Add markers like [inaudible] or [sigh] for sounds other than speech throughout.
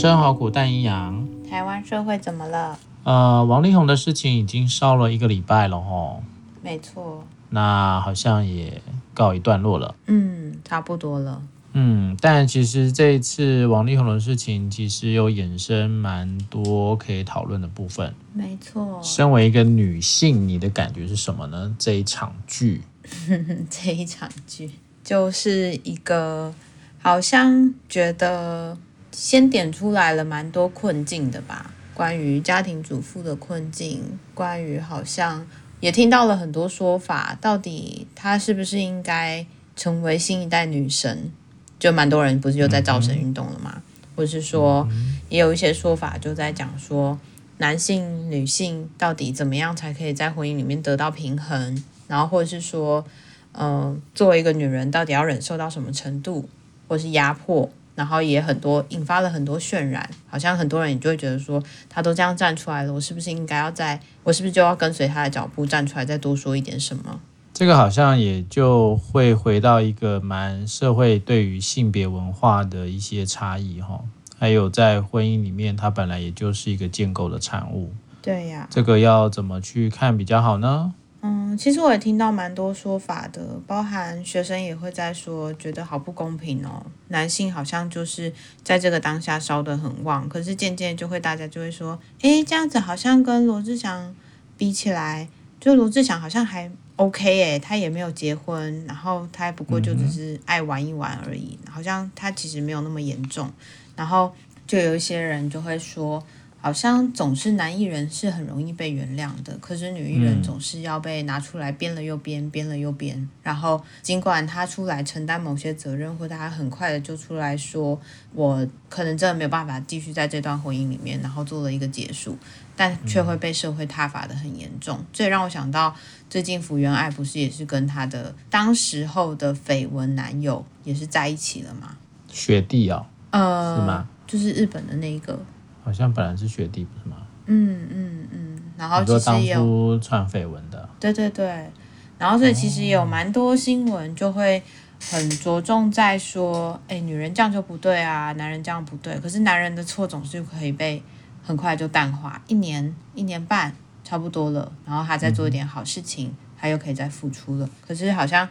生好苦，但阴阳。台湾社会怎么了？呃，王力宏的事情已经烧了一个礼拜了吼。没错。那好像也告一段落了。嗯，差不多了。嗯，但其实这一次王力宏的事情，其实有衍生蛮多可以讨论的部分。没错。身为一个女性，你的感觉是什么呢？这一场剧，[laughs] 这一场剧就是一个好像觉得先点出来了蛮多困境的吧，关于家庭主妇的困境，关于好像也听到了很多说法，到底她是不是应该成为新一代女神？就蛮多人不是又在造神运动了吗？嗯、或是说，也有一些说法就在讲说，男性、女性到底怎么样才可以在婚姻里面得到平衡？然后或者是说，嗯、呃，作为一个女人，到底要忍受到什么程度，或是压迫？然后也很多引发了很多渲染，好像很多人也就会觉得说，他都这样站出来了，我是不是应该要在，我是不是就要跟随他的脚步站出来，再多说一点什么？这个好像也就会回到一个蛮社会对于性别文化的一些差异哈，还有在婚姻里面，它本来也就是一个建构的产物。对呀，这个要怎么去看比较好呢？嗯，其实我也听到蛮多说法的，包含学生也会在说，觉得好不公平哦，男性好像就是在这个当下烧得很旺，可是渐渐就会大家就会说，诶，这样子好像跟罗志祥比起来，就罗志祥好像还。OK 诶，他也没有结婚，然后他不过就只是爱玩一玩而已，好像他其实没有那么严重。然后就有一些人就会说，好像总是男艺人是很容易被原谅的，可是女艺人总是要被拿出来编了又编，编了又编。然后尽管他出来承担某些责任，或者他很快的就出来说，我可能真的没有办法继续在这段婚姻里面，然后做了一个结束。但却会被社会挞伐的很严重，这也让我想到最近福原爱不是也是跟她的当时候的绯闻男友也是在一起了吗？雪地啊、哦，呃，是吗？就是日本的那一个，好像本来是学弟不是吗？嗯嗯嗯，然后其实也有当初传绯闻的，对对对，然后所以其实有蛮多新闻就会很着重在说，哎，女人这样就不对啊，男人这样不对，可是男人的错总是可以被。很快就淡化，一年一年半差不多了，然后他再做一点好事情，他又可以再复出了。可是好像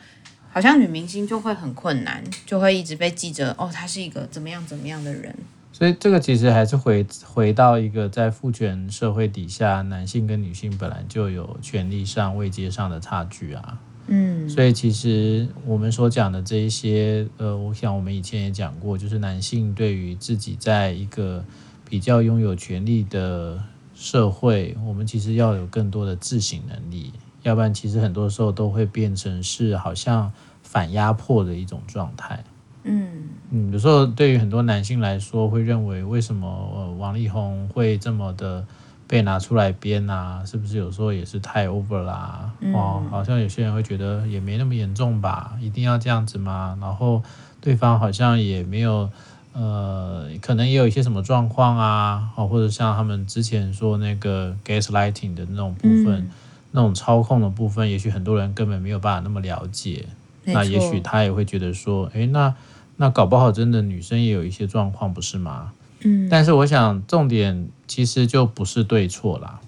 好像女明星就会很困难，就会一直被记着哦，他是一个怎么样怎么样的人。所以这个其实还是回回到一个在父权社会底下，男性跟女性本来就有权利上位阶上的差距啊。嗯，所以其实我们所讲的这一些，呃，我想我们以前也讲过，就是男性对于自己在一个。比较拥有权利的社会，我们其实要有更多的自省能力，要不然其实很多时候都会变成是好像反压迫的一种状态。嗯嗯，有时候对于很多男性来说，会认为为什么王力宏会这么的被拿出来编啊？是不是有时候也是太 over 啦？哦，好像有些人会觉得也没那么严重吧？一定要这样子吗？然后对方好像也没有。呃，可能也有一些什么状况啊，哦，或者像他们之前说那个 gaslighting 的那种部分，嗯、那种操控的部分，也许很多人根本没有办法那么了解。那也许他也会觉得说，诶，那那搞不好真的女生也有一些状况，不是吗？嗯。但是我想重点其实就不是对错啦，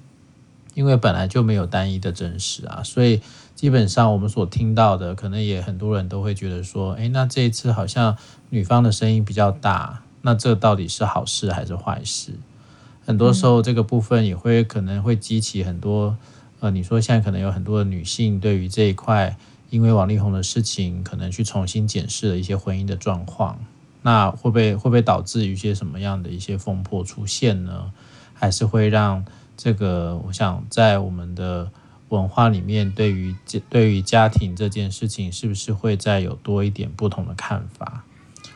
因为本来就没有单一的真实啊，所以。基本上我们所听到的，可能也很多人都会觉得说，诶，那这一次好像女方的声音比较大，那这到底是好事还是坏事？很多时候这个部分也会可能会激起很多，呃，你说现在可能有很多的女性对于这一块，因为王力宏的事情，可能去重新检视了一些婚姻的状况，那会不会会不会导致一些什么样的一些风波出现呢？还是会让这个，我想在我们的。文化里面对于对于家庭这件事情，是不是会再有多一点不同的看法？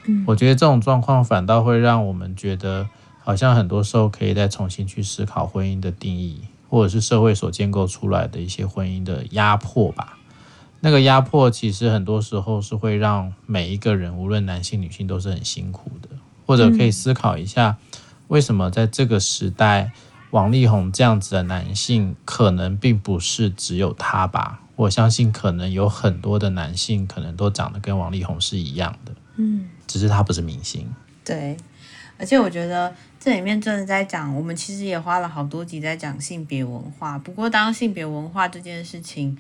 嗯，我觉得这种状况反倒会让我们觉得，好像很多时候可以再重新去思考婚姻的定义，或者是社会所建构出来的一些婚姻的压迫吧。那个压迫其实很多时候是会让每一个人，无论男性女性，都是很辛苦的。或者可以思考一下，为什么在这个时代，王力宏这样子的男性，可能并不是只有他吧？我相信可能有很多的男性，可能都长得跟王力宏是一样的。嗯，只是他不是明星。对，而且我觉得这里面真的在讲，我们其实也花了好多集在讲性别文化。不过，当性别文化这件事情，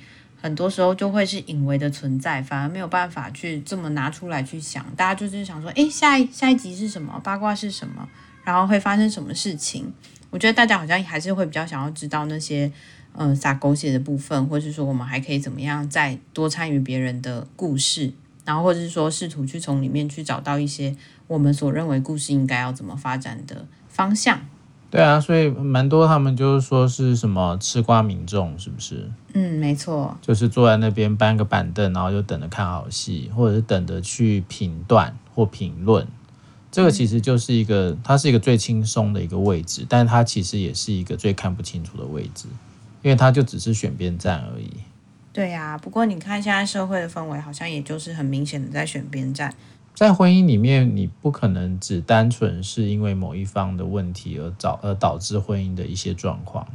很多时候就会是隐微的存在，反而没有办法去这么拿出来去想。大家就是想说，诶，下一下一集是什么？八卦是什么？然后会发生什么事情？我觉得大家好像还是会比较想要知道那些，嗯、呃，撒狗血的部分，或者是说我们还可以怎么样再多参与别人的故事，然后或者是说试图去从里面去找到一些我们所认为故事应该要怎么发展的方向。对啊，所以蛮多他们就是说是什么吃瓜民众，是不是？嗯，没错，就是坐在那边搬个板凳，然后就等着看好戏，或者是等着去评断或评论。这个其实就是一个，它是一个最轻松的一个位置，但是它其实也是一个最看不清楚的位置，因为它就只是选边站而已。对呀，不过你看现在社会的氛围，好像也就是很明显的在选边站。在婚姻里面，你不可能只单纯是因为某一方的问题而导而导致婚姻的一些状况，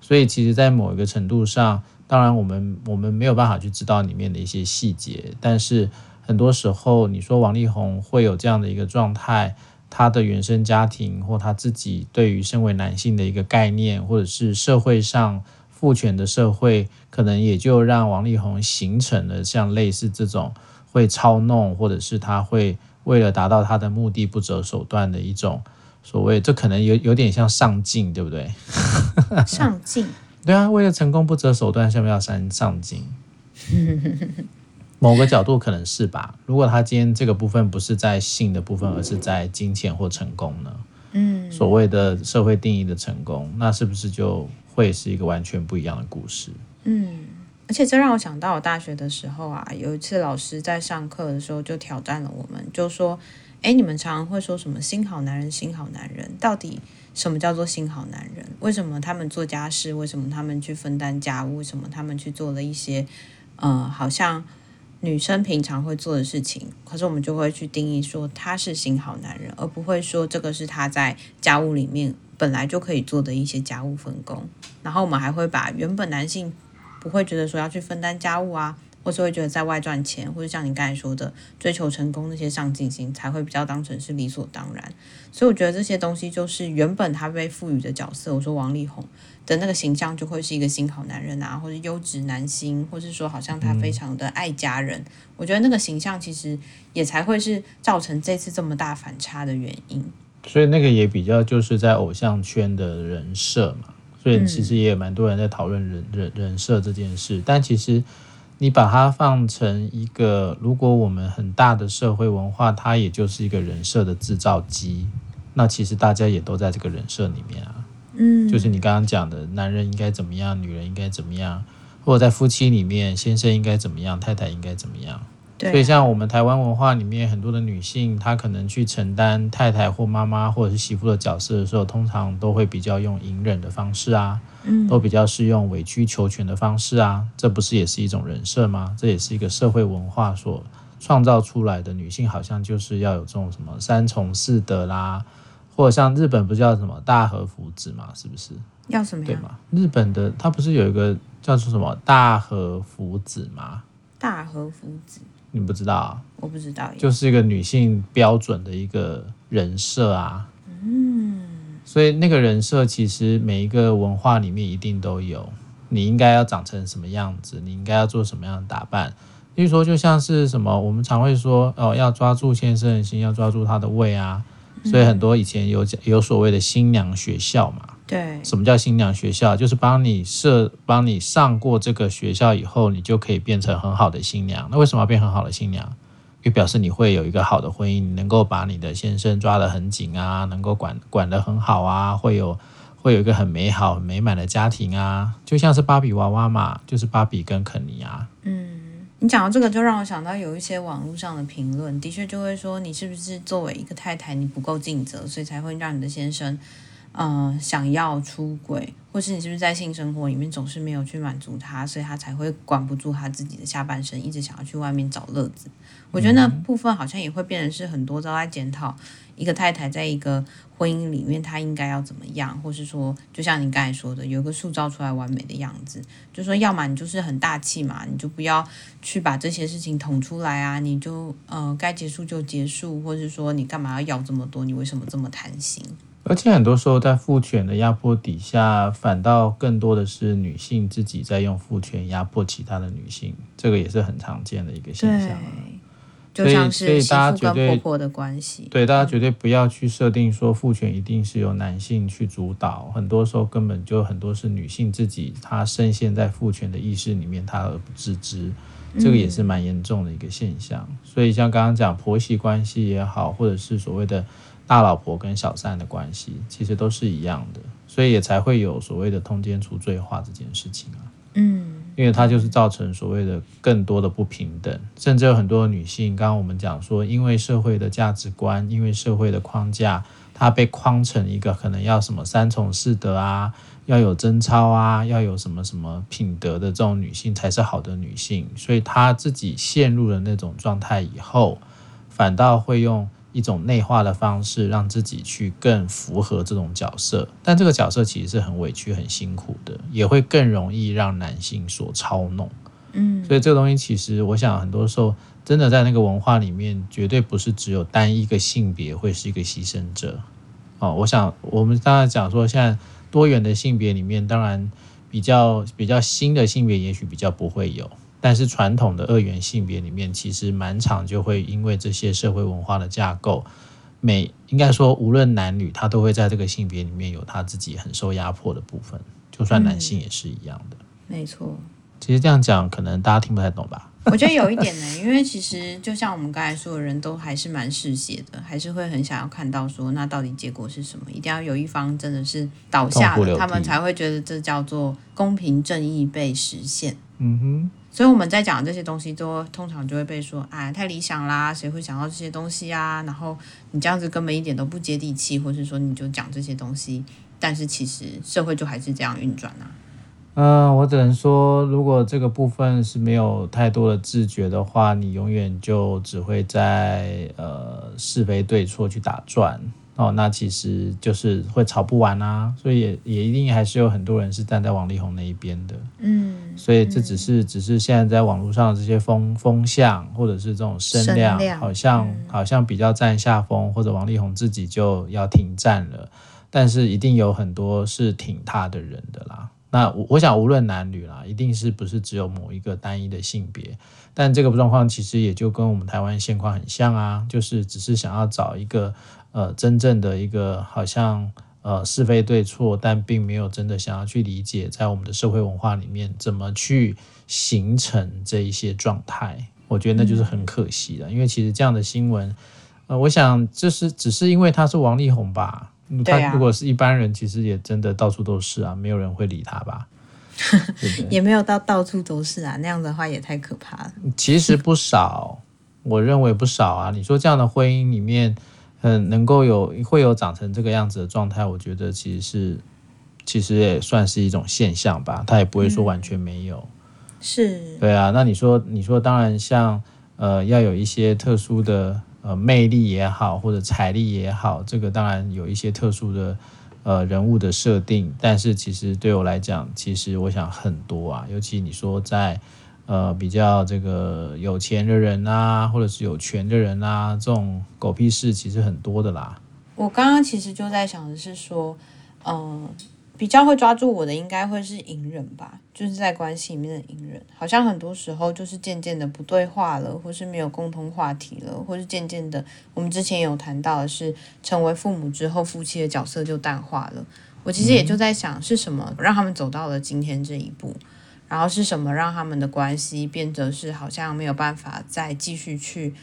所以其实，在某一个程度上，当然我们我们没有办法去知道里面的一些细节，但是。很多时候，你说王力宏会有这样的一个状态，他的原生家庭或他自己对于身为男性的一个概念，或者是社会上父权的社会，可能也就让王力宏形成了像类似这种会操弄，或者是他会为了达到他的目的不择手段的一种所谓，这可能有有点像上进，对不对？上进，[laughs] 对啊，为了成功不择手段，是不是要上上进？某个角度可能是吧。如果他今天这个部分不是在性的部分，而是在金钱或成功呢？嗯，所谓的社会定义的成功，那是不是就会是一个完全不一样的故事？嗯，而且这让我想到我大学的时候啊，有一次老师在上课的时候就挑战了我们，就说：“诶，你们常常会说什么‘新好男人’‘新好男人’，到底什么叫做新好男人？为什么他们做家事？为什么他们去分担家务？为什么他们去做了一些，呃，好像……女生平常会做的事情，可是我们就会去定义说他是新好男人，而不会说这个是他在家务里面本来就可以做的一些家务分工。然后我们还会把原本男性不会觉得说要去分担家务啊。或是会觉得在外赚钱，或者像你刚才说的追求成功那些上进心，才会比较当成是理所当然。所以我觉得这些东西就是原本他被赋予的角色。我说王力宏的那个形象就会是一个新好男人啊，或者优质男星，或是说好像他非常的爱家人。我觉得那个形象其实也才会是造成这次这么大反差的原因。所以那个也比较就是在偶像圈的人设嘛。所以其实也有蛮多人在讨论人人人设这件事，但其实。你把它放成一个，如果我们很大的社会文化，它也就是一个人设的制造机，那其实大家也都在这个人设里面啊。嗯，就是你刚刚讲的，男人应该怎么样，女人应该怎么样，或者在夫妻里面，先生应该怎么样，太太应该怎么样。对，所以像我们台湾文化里面很多的女性，她可能去承担太太或妈妈或者是媳妇的角色的时候，通常都会比较用隐忍的方式啊，嗯，都比较是用委曲求全的方式啊，这不是也是一种人设吗？这也是一个社会文化所创造出来的女性，好像就是要有这种什么三从四德啦，或者像日本不是叫什么大和福子嘛，是不是？要什么呀？对吗？日本的它不是有一个叫做什么大和福子吗？大和福子。你不知道啊？我不知道，就是一个女性标准的一个人设啊。嗯，所以那个人设其实每一个文化里面一定都有。你应该要长成什么样子？你应该要做什么样的打扮？比如说，就像是什么，我们常会说哦，要抓住先生的心，要抓住他的胃啊。所以很多以前有有所谓的新娘学校嘛。对，什么叫新娘学校？就是帮你设，帮你上过这个学校以后，你就可以变成很好的新娘。那为什么要变很好的新娘？就表示你会有一个好的婚姻，你能够把你的先生抓得很紧啊，能够管管得很好啊，会有会有一个很美好、很美满的家庭啊，就像是芭比娃娃嘛，就是芭比跟肯尼啊。嗯，你讲到这个，就让我想到有一些网络上的评论，的确就会说，你是不是作为一个太太，你不够尽责，所以才会让你的先生。嗯、想要出轨，或是你是不是在性生活里面总是没有去满足他，所以他才会管不住他自己的下半身，一直想要去外面找乐子。我觉得那部分好像也会变成是很多都在检讨一个太太在一个婚姻里面，她应该要怎么样，或是说，就像你刚才说的，有一个塑造出来完美的样子，就说要么你就是很大气嘛，你就不要去把这些事情捅出来啊，你就呃该结束就结束，或是说你干嘛要要这么多，你为什么这么贪心？而且很多时候在父权的压迫底下，反倒更多的是女性自己在用父权压迫其他的女性，这个也是很常见的一个现象。就像是媳妇跟婆婆的关系，对，大家绝对不要去设定说父权一定是由男性去主导，很多时候根本就很多是女性自己，她深陷在父权的意识里面，她而不自知，这个也是蛮严重的一个现象。嗯、所以像刚刚讲婆媳关系也好，或者是所谓的大老婆跟小三的关系，其实都是一样的，所以也才会有所谓的通奸除罪化这件事情啊。嗯。因为它就是造成所谓的更多的不平等，甚至有很多女性，刚刚我们讲说，因为社会的价值观，因为社会的框架，她被框成一个可能要什么三从四德啊，要有贞操啊，要有什么什么品德的这种女性才是好的女性，所以她自己陷入了那种状态以后，反倒会用。一种内化的方式，让自己去更符合这种角色，但这个角色其实是很委屈、很辛苦的，也会更容易让男性所操弄。嗯，所以这个东西其实，我想很多时候真的在那个文化里面，绝对不是只有单一个性别会是一个牺牲者。哦，我想我们刚才讲说，现在多元的性别里面，当然比较比较新的性别，也许比较不会有。但是传统的二元性别里面，其实满场就会因为这些社会文化的架构，每应该说无论男女，他都会在这个性别里面有他自己很受压迫的部分，就算男性也是一样的。嗯、没错，其实这样讲可能大家听不太懂吧？我觉得有一点呢，因为其实就像我们刚才说的人都还是蛮嗜血的，还是会很想要看到说那到底结果是什么，一定要有一方真的是倒下了，他们才会觉得这叫做公平正义被实现。嗯哼。所以我们在讲这些东西，都通常就会被说，哎，太理想啦，谁会想到这些东西啊？然后你这样子根本一点都不接地气，或是说你就讲这些东西，但是其实社会就还是这样运转啊。嗯、我只能说，如果这个部分是没有太多的自觉的话，你永远就只会在呃是非对错去打转。哦，那其实就是会吵不完啊，所以也也一定还是有很多人是站在王力宏那一边的，嗯，所以这只是只是现在在网络上的这些风风向或者是这种声量，量好像、嗯、好像比较占下风，或者王力宏自己就要停战了，但是一定有很多是挺他的人的啦。那我我想无论男女啦，一定是不是只有某一个单一的性别，但这个状况其实也就跟我们台湾现况很像啊，就是只是想要找一个。呃，真正的一个好像呃是非对错，但并没有真的想要去理解，在我们的社会文化里面怎么去形成这一些状态。我觉得那就是很可惜的，嗯、因为其实这样的新闻，呃，我想就是只是因为他是王力宏吧，[laughs] 他如果是一般人，其实也真的到处都是啊，没有人会理他吧？[laughs] 对对也没有到到处都是啊，那样的话也太可怕了。其实不少，我认为不少啊。你说这样的婚姻里面。嗯，能够有会有长成这个样子的状态，我觉得其实是其实也算是一种现象吧。他也不会说完全没有，嗯、是对啊。那你说，你说，当然像呃，要有一些特殊的呃魅力也好，或者财力也好，这个当然有一些特殊的呃人物的设定。但是其实对我来讲，其实我想很多啊，尤其你说在。呃，比较这个有钱的人啊，或者是有权的人啊，这种狗屁事其实很多的啦。我刚刚其实就在想的是说，嗯、呃，比较会抓住我的应该会是隐忍吧，就是在关系里面的隐忍，好像很多时候就是渐渐的不对话了，或是没有共同话题了，或是渐渐的，我们之前有谈到的是成为父母之后，夫妻的角色就淡化了。我其实也就在想，是什么让他们走到了今天这一步？然后是什么让他们的关系变得是好像没有办法再继续去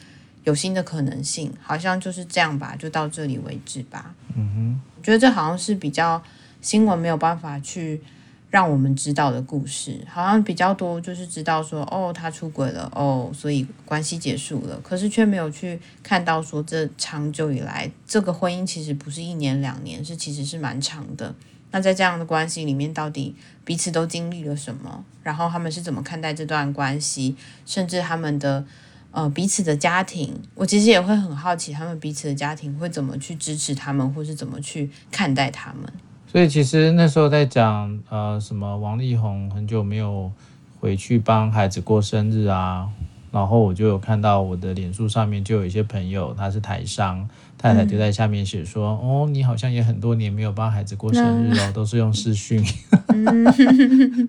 有新的可能性，好像就是这样吧，就到这里为止吧。嗯哼，我觉得这好像是比较新闻没有办法去让我们知道的故事，好像比较多就是知道说哦，他出轨了哦，所以关系结束了，可是却没有去看到说这长久以来这个婚姻其实不是一年两年，是其实是蛮长的。那在这样的关系里面，到底彼此都经历了什么？然后他们是怎么看待这段关系？甚至他们的呃彼此的家庭，我其实也会很好奇，他们彼此的家庭会怎么去支持他们，或是怎么去看待他们。所以其实那时候在讲呃什么王力宏很久没有回去帮孩子过生日啊，然后我就有看到我的脸书上面就有一些朋友，他是台商。太太就在下面写说：“嗯、哦，你好像也很多年没有帮孩子过生日哦，嗯、都是用视讯。嗯”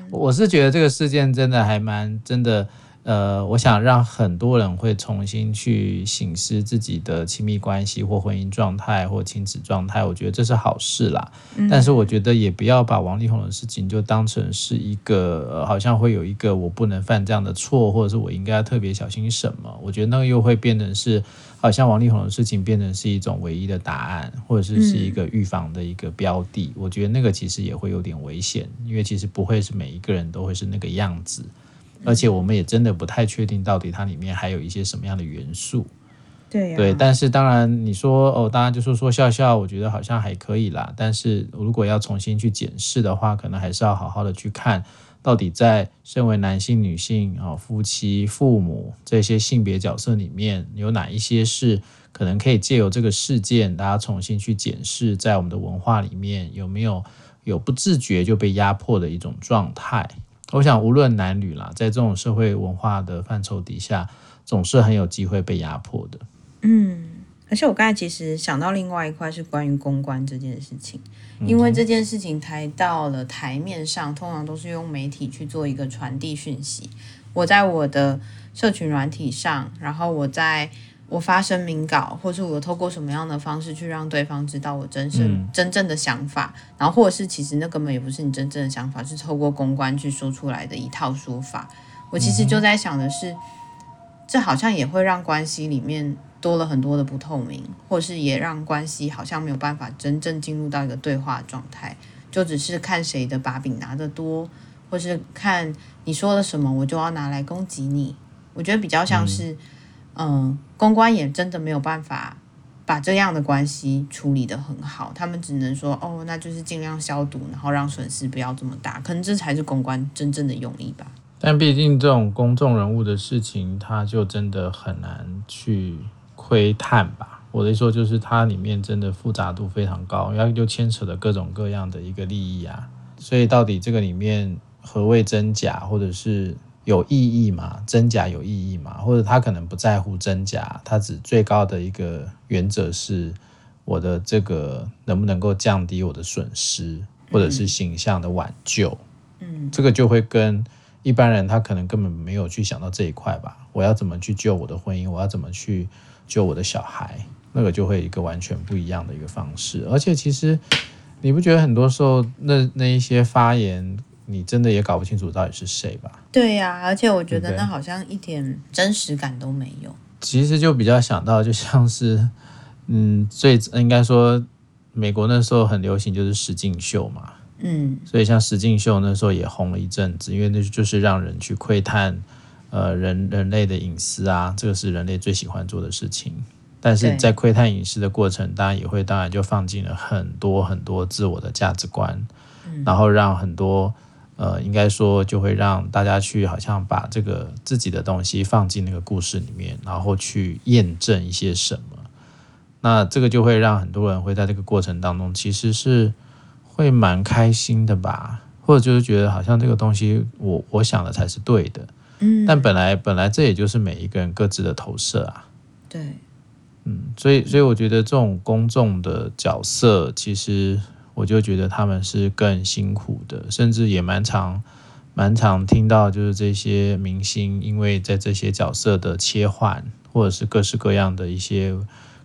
[laughs] 我是觉得这个事件真的还蛮真的。呃，我想让很多人会重新去醒思自己的亲密关系或婚姻状态或亲子状态，我觉得这是好事啦。嗯、但是我觉得也不要把王力宏的事情就当成是一个、呃、好像会有一个我不能犯这样的错，或者是我应该要特别小心什么。我觉得那个又会变成是好像王力宏的事情变成是一种唯一的答案，或者是是一个预防的一个标的。嗯、我觉得那个其实也会有点危险，因为其实不会是每一个人都会是那个样子。而且我们也真的不太确定到底它里面还有一些什么样的元素，对呀，对。但是当然你说哦，大家就说说笑笑，我觉得好像还可以啦。但是如果要重新去检视的话，可能还是要好好的去看，到底在身为男性、女性啊、夫妻、父母这些性别角色里面，有哪一些是可能可以借由这个事件，大家重新去检视，在我们的文化里面有没有有不自觉就被压迫的一种状态。我想，无论男女啦，在这种社会文化的范畴底下，总是很有机会被压迫的。嗯，而且我刚才其实想到另外一块是关于公关这件事情，因为这件事情抬到了台面上，通常都是用媒体去做一个传递讯息。我在我的社群软体上，然后我在。我发声明稿，或是我透过什么样的方式去让对方知道我真正、嗯、真正的想法，然后或者是其实那根本也不是你真正的想法，是透过公关去说出来的一套说法。我其实就在想的是，嗯、这好像也会让关系里面多了很多的不透明，或是也让关系好像没有办法真正进入到一个对话状态，就只是看谁的把柄拿得多，或是看你说了什么，我就要拿来攻击你。我觉得比较像是。嗯嗯，公关也真的没有办法把这样的关系处理得很好，他们只能说哦，那就是尽量消毒，然后让损失不要这么大，可能这才是公关真正的用意吧。但毕竟这种公众人物的事情，他就真的很难去窥探吧。我的意说就是它里面真的复杂度非常高，然后就牵扯了各种各样的一个利益啊，所以到底这个里面何谓真假，或者是？有意义吗？真假有意义吗？或者他可能不在乎真假，他只最高的一个原则是我的这个能不能够降低我的损失，或者是形象的挽救。嗯，这个就会跟一般人他可能根本没有去想到这一块吧。我要怎么去救我的婚姻？我要怎么去救我的小孩？那个就会一个完全不一样的一个方式。而且其实你不觉得很多时候那那一些发言？你真的也搞不清楚到底是谁吧？对呀、啊，而且我觉得那好像一点真实感都没有。其实就比较想到，就像是，嗯，最应该说，美国那时候很流行就是实境秀嘛，嗯，所以像实境秀那时候也红了一阵子，因为那就是让人去窥探，呃，人人类的隐私啊，这个是人类最喜欢做的事情。但是在窥探隐私的过程，当然也会当然就放进了很多很多自我的价值观，嗯、然后让很多。呃，应该说就会让大家去好像把这个自己的东西放进那个故事里面，然后去验证一些什么。那这个就会让很多人会在这个过程当中其实是会蛮开心的吧，或者就是觉得好像这个东西我我想的才是对的。嗯，但本来本来这也就是每一个人各自的投射啊。对，嗯，所以所以我觉得这种公众的角色其实。我就觉得他们是更辛苦的，甚至也蛮常、蛮常听到，就是这些明星因为在这些角色的切换，或者是各式各样的一些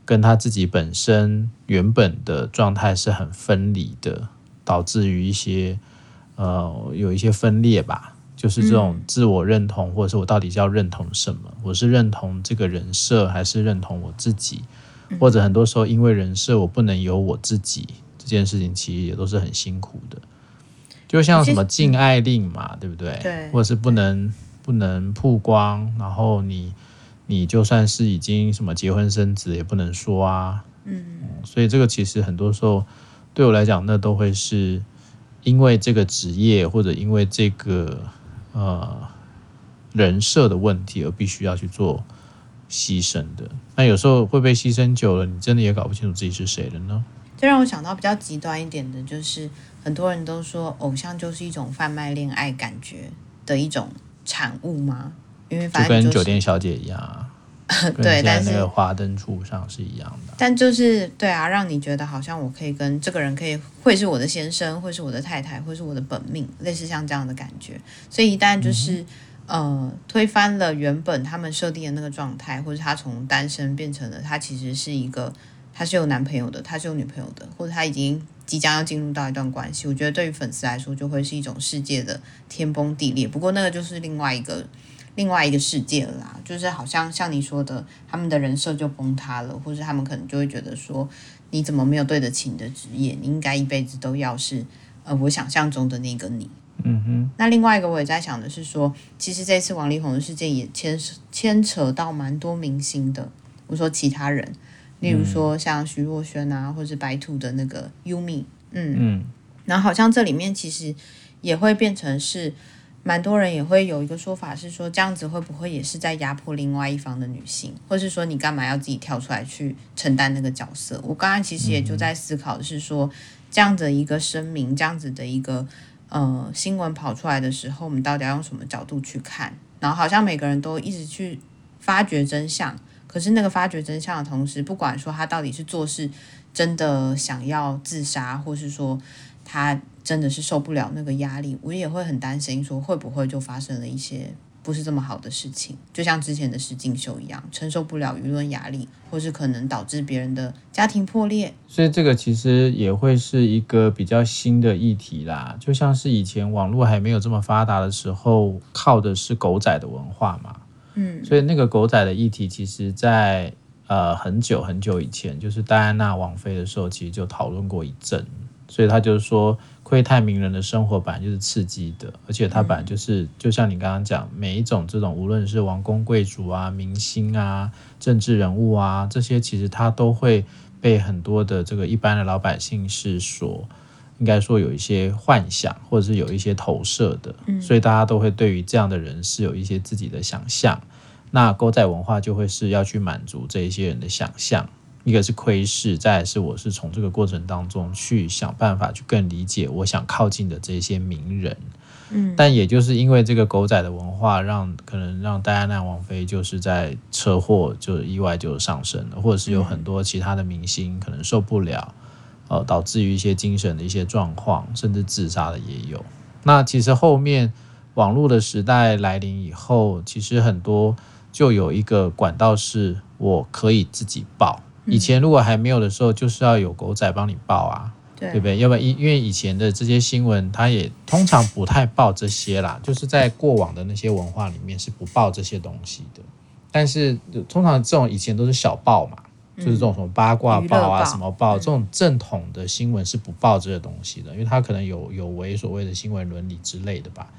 跟他自己本身原本的状态是很分离的，导致于一些呃有一些分裂吧，就是这种自我认同，或者是我到底要认同什么？我是认同这个人设，还是认同我自己？或者很多时候因为人设，我不能有我自己。这件事情其实也都是很辛苦的，就像什么禁爱令嘛，对不对？对，或者是不能不能曝光，然后你你就算是已经什么结婚生子也不能说啊，嗯，所以这个其实很多时候对我来讲，那都会是因为这个职业或者因为这个呃人设的问题而必须要去做牺牲的。那有时候会被牺牲久了，你真的也搞不清楚自己是谁了呢？这让我想到比较极端一点的，就是很多人都说偶像就是一种贩卖恋爱感觉的一种产物吗？因为反正、就是、就跟酒店小姐一样啊。[laughs] 对，但是那个花灯初上是一样的。但就是对啊，让你觉得好像我可以跟这个人可以会是我的先生，会是我的太太，会是我的本命，类似像这样的感觉。所以一旦就是、嗯、呃推翻了原本他们设定的那个状态，或者他从单身变成了他其实是一个他是有男朋友的，他是有女朋友的，或者他已经即将要进入到一段关系，我觉得对于粉丝来说就会是一种世界的天崩地裂。不过那个就是另外一个。另外一个世界了啦，就是好像像你说的，他们的人设就崩塌了，或者他们可能就会觉得说，你怎么没有对得起你的职业？你应该一辈子都要是呃我想象中的那个你。嗯哼。那另外一个我也在想的是说，其实这次王力宏的事件也牵牵扯到蛮多明星的。我说其他人，例如说像徐若瑄啊，或者白兔的那个 Yumi，嗯嗯，然后好像这里面其实也会变成是。蛮多人也会有一个说法是说，这样子会不会也是在压迫另外一方的女性，或是说你干嘛要自己跳出来去承担那个角色？我刚刚其实也就在思考的是说，这样的一个声明，这样子的一个呃新闻跑出来的时候，我们到底要用什么角度去看？然后好像每个人都一直去发掘真相，可是那个发掘真相的同时，不管说他到底是做事真的想要自杀，或是说他。真的是受不了那个压力，我也会很担心，说会不会就发生了一些不是这么好的事情，就像之前的实境秀一样，承受不了舆论压力，或是可能导致别人的家庭破裂。所以这个其实也会是一个比较新的议题啦，就像是以前网络还没有这么发达的时候，靠的是狗仔的文化嘛，嗯，所以那个狗仔的议题，其实在呃很久很久以前，就是戴安娜王妃的时候，其实就讨论过一阵，所以他就是说。窥探名人的生活本来就是刺激的，而且他本来就是，就像你刚刚讲，每一种这种，无论是王公贵族啊、明星啊、政治人物啊，这些其实他都会被很多的这个一般的老百姓是所应该说有一些幻想，或者是有一些投射的，所以大家都会对于这样的人是有一些自己的想象。那狗仔文化就会是要去满足这一些人的想象。一个是窥视，再来是我是从这个过程当中去想办法去更理解我想靠近的这些名人，嗯，但也就是因为这个狗仔的文化，让可能让戴安娜王妃就是在车祸就意外就上升了，或者是有很多其他的明星可能受不了，呃，导致于一些精神的一些状况，甚至自杀的也有。那其实后面网络的时代来临以后，其实很多就有一个管道是我可以自己报。以前如果还没有的时候，就是要有狗仔帮你报啊，对，对不对？要不然因因为以前的这些新闻，它也通常不太报这些啦，就是在过往的那些文化里面是不报这些东西的。但是通常这种以前都是小报嘛，就是这种什么八卦报啊、什么报，这种正统的新闻是不报这些东西的，因为它可能有有违所谓的新闻伦理之类的吧。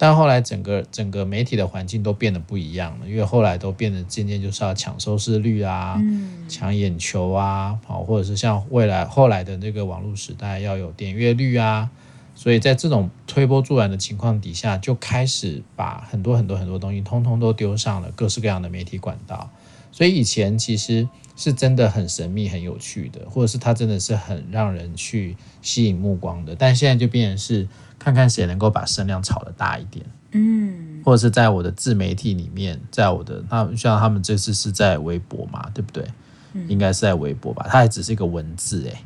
但后来整个整个媒体的环境都变得不一样了，因为后来都变得渐渐就是要抢收视率啊，嗯、抢眼球啊，好，或者是像未来后来的那个网络时代要有点阅率啊，所以在这种推波助澜的情况底下，就开始把很多很多很多东西通通都丢上了各式各样的媒体管道。所以以前其实是真的很神秘、很有趣的，或者是它真的是很让人去吸引目光的，但现在就变成是。看看谁能够把声量炒得大一点，嗯，或者是在我的自媒体里面，在我的那像他们这次是在微博嘛，对不对？嗯，应该是在微博吧，它还只是一个文字诶，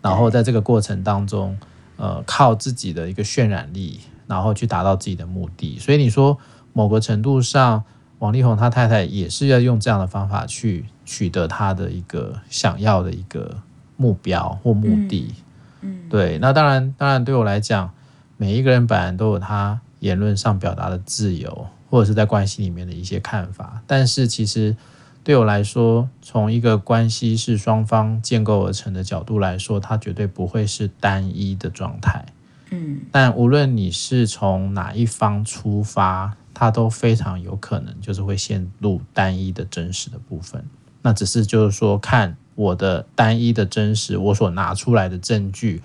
然后在这个过程当中，呃，靠自己的一个渲染力，然后去达到自己的目的。所以你说某个程度上，王力宏他太太也是要用这样的方法去取得他的一个想要的一个目标或目的，嗯，对。那当然，当然对我来讲。每一个人本来都有他言论上表达的自由，或者是在关系里面的一些看法。但是其实对我来说，从一个关系是双方建构而成的角度来说，它绝对不会是单一的状态。嗯，但无论你是从哪一方出发，它都非常有可能就是会陷入单一的真实的部分。那只是就是说看我的单一的真实，我所拿出来的证据，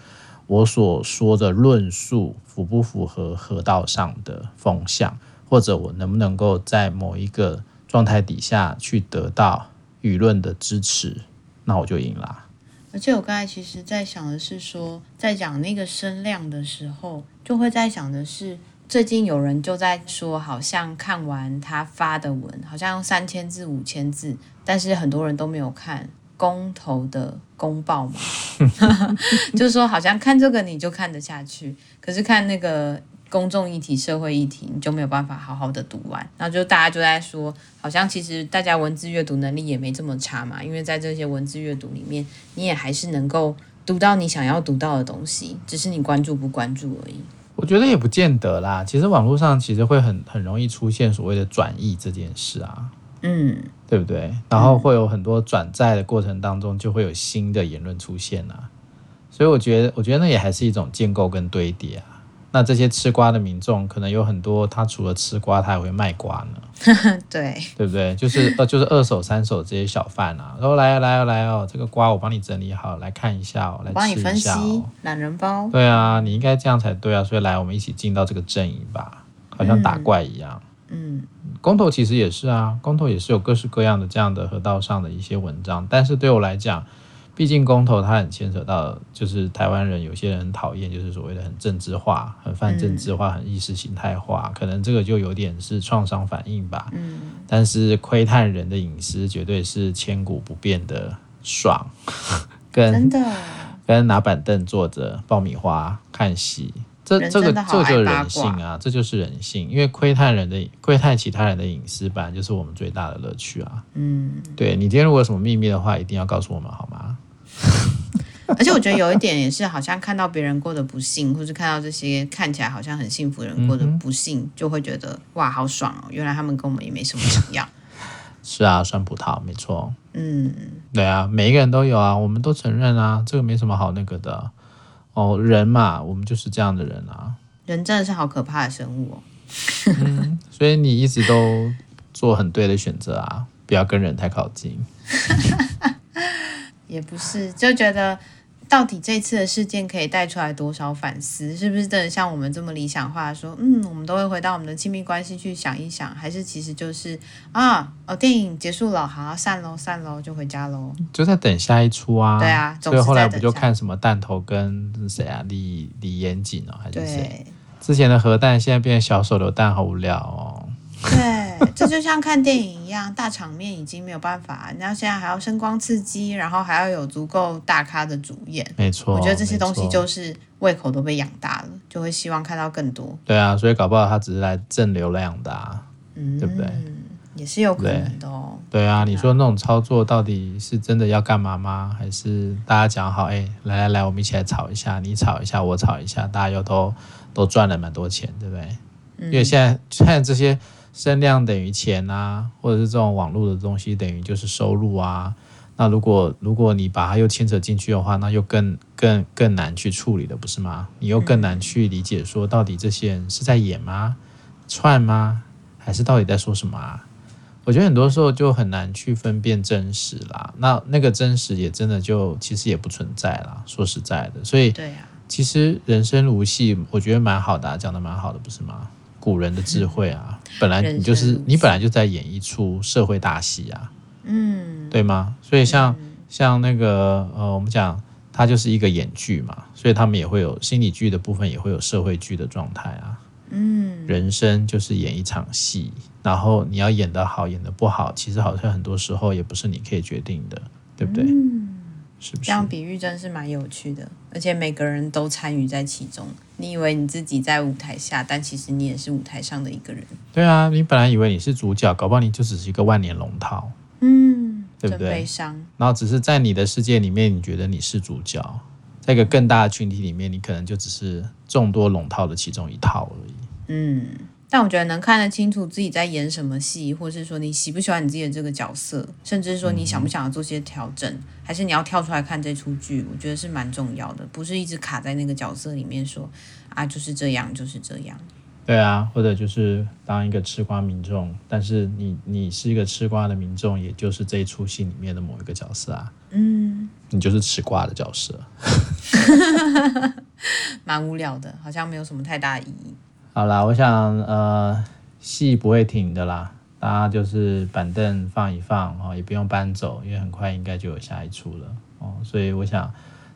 我所说的论述符不符合河道上的风向，或者我能不能够在某一个状态底下去得到舆论的支持，那我就赢了。而且我刚才其实在想的是说，在讲那个声量的时候，就会在想的是，最近有人就在说，好像看完他发的文，好像三千字、五千字，但是很多人都没有看公投的公报嘛，[laughs] 就是说好像看这个你就看得下去，可是看那个。公众议题、社会议题，你就没有办法好好的读完。然后就大家就在说，好像其实大家文字阅读能力也没这么差嘛，因为在这些文字阅读里面，你也还是能够读到你想要读到的东西，只是你关注不关注而已。我觉得也不见得啦。其实网络上其实会很很容易出现所谓的转译这件事啊，嗯，对不对？然后会有很多转载的过程当中，就会有新的言论出现啊。所以我觉得，我觉得那也还是一种建构跟堆叠啊。那这些吃瓜的民众，可能有很多，他除了吃瓜，他还会卖瓜呢。[laughs] 对，对不对？就是呃，就是二手、三手这些小贩啊，然后来哦，来哦，来哦，这个瓜我帮你整理好，来看一下哦，来吃一下哦。懒人包。对啊，你应该这样才对啊，所以来，我们一起进到这个阵营吧，好像打怪一样。嗯，公投其实也是啊，公投也是有各式各样的这样的河道上的一些文章，但是对我来讲。毕竟公投它很牵扯到，就是台湾人有些人很讨厌，就是所谓的很政治化、很泛政治化、很意识形态化，可能这个就有点是创伤反应吧。嗯，但是窥探人的隐私绝对是千古不变的爽，[laughs] 跟真的跟拿板凳坐着爆米花看戏，这这个这就是人性啊，这就是人性，因为窥探人的窥探其他人的隐私，本来就是我们最大的乐趣啊。嗯，对，你今天如果有什么秘密的话，一定要告诉我们好吗？[laughs] 而且我觉得有一点也是，好像看到别人过得不幸，或是看到这些看起来好像很幸福的人过得不幸，嗯、就会觉得哇，好爽哦！原来他们跟我们也没什么两样。[laughs] 是啊，酸葡萄没错。嗯，对啊，每一个人都有啊，我们都承认啊，这个没什么好那个的。哦，人嘛，我们就是这样的人啊。人真的是好可怕的生物哦。嗯，所以你一直都做很对的选择啊，不要跟人太靠近。[laughs] 也不是，就觉得到底这次的事件可以带出来多少反思？是不是真的像我们这么理想化说，嗯，我们都会回到我们的亲密关系去想一想，还是其实就是啊，哦，电影结束了，好，散喽，散喽，就回家喽，就在等下一出啊。对啊，所以后来不就看什么弹头跟谁啊，李李延景哦，还是谁？之前的核弹现在变成小手榴弹，好无聊哦。[laughs] 对，这就像看电影一样，大场面已经没有办法，[laughs] 然后现在还要声光刺激，然后还要有足够大咖的主演。没错，我觉得这些东西就是胃口都被养大了，就会希望看到更多。对啊，所以搞不好他只是来挣流量的啊，嗯，对不对？也是有可能的哦。对，对啊，你说那种操作到底是真的要干嘛吗？还是大家讲好，哎，来来来，我们一起来炒一下，你炒一下，我炒一下，大家又都都赚了蛮多钱，对不对？嗯，因为现在现在这些。声量等于钱啊，或者是这种网络的东西等于就是收入啊。那如果如果你把它又牵扯进去的话，那又更更更难去处理了，不是吗？你又更难去理解说到底这些人是在演吗？串吗？还是到底在说什么啊？我觉得很多时候就很难去分辨真实啦。那那个真实也真的就其实也不存在啦。说实在的，所以对呀，其实人生如戏，我觉得蛮好的啊，讲的蛮好的，不是吗？古人的智慧啊，本来你就是你本来就在演一出社会大戏啊，嗯，对吗？所以像像那个呃，我们讲他就是一个演剧嘛，所以他们也会有心理剧的部分，也会有社会剧的状态啊，嗯，人生就是演一场戏，然后你要演得好，演得不好，其实好像很多时候也不是你可以决定的，对不对？嗯是不是？这样比喻真是蛮有趣的，而且每个人都参与在其中。你以为你自己在舞台下，但其实你也是舞台上的一个人。对啊，你本来以为你是主角，搞不好你就只是一个万年龙套。嗯，对不对？悲伤。然后只是在你的世界里面，你觉得你是主角，在一个更大的群体里面，你可能就只是众多龙套的其中一套而已。嗯。但我觉得能看得清楚自己在演什么戏，或是说你喜不喜欢你自己的这个角色，甚至是说你想不想要做些调整，嗯、还是你要跳出来看这出剧，我觉得是蛮重要的，不是一直卡在那个角色里面说啊就是这样就是这样。对啊，或者就是当一个吃瓜民众，但是你你是一个吃瓜的民众，也就是这一出戏里面的某一个角色啊。嗯，你就是吃瓜的角色。[laughs] 蛮无聊的，好像没有什么太大意义。好啦，我想呃，戏不会停的啦，大家就是板凳放一放哦，也不用搬走，因为很快应该就有下一出了哦，所以我想。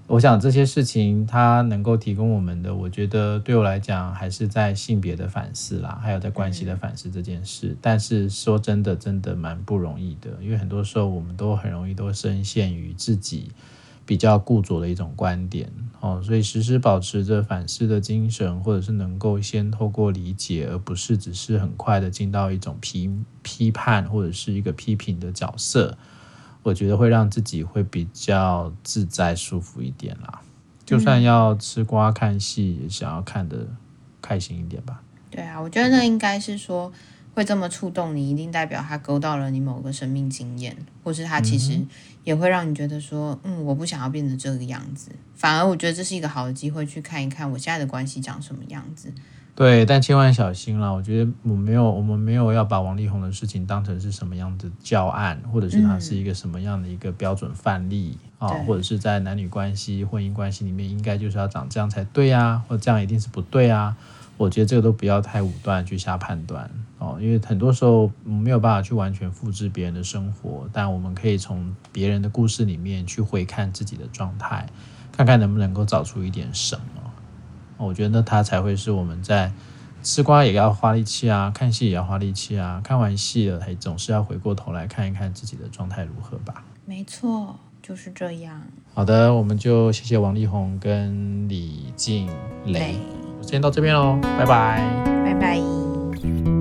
我想这些事情，它能够提供我们的，我觉得对我来讲，还是在性别的反思啦，还有在关系的反思这件事。嗯、但是说真的，真的蛮不容易的，因为很多时候我们都很容易都深陷于自己比较固着的一种观点哦，所以时时保持着反思的精神，或者是能够先透过理解，而不是只是很快的进到一种批批判或者是一个批评的角色。我觉得会让自己会比较自在舒服一点啦。就算要吃瓜看戏，也想要看的开心一点吧。对啊，我觉得那应该是说会这么触动你，一定代表他勾到了你某个生命经验，或是他其实也会让你觉得说，嗯，我不想要变成这个样子。反而我觉得这是一个好的机会，去看一看我现在的关系长什么样子。对，但千万小心了。我觉得我没有，我们没有要把王力宏的事情当成是什么样的教案，或者是他是一个什么样的一个标准范例啊、或者是在男女关系、婚姻关系里面应该就是要长这样才对啊，或者这样一定是不对啊。我觉得这个都不要太武断去下判断哦，因为很多时候我们没有办法去完全复制别人的生活，但我们可以从别人的故事里面去回看自己的状态，看看能不能够找出一点什么。我觉得他才会是我们在吃瓜也要花力气啊，看戏也要花力气啊。看完戏了，还总是要回过头来看一看自己的状态如何吧。没错，就是这样。好的，我们就谢谢王力宏跟李静蕾。先到这边喽，拜拜，拜拜。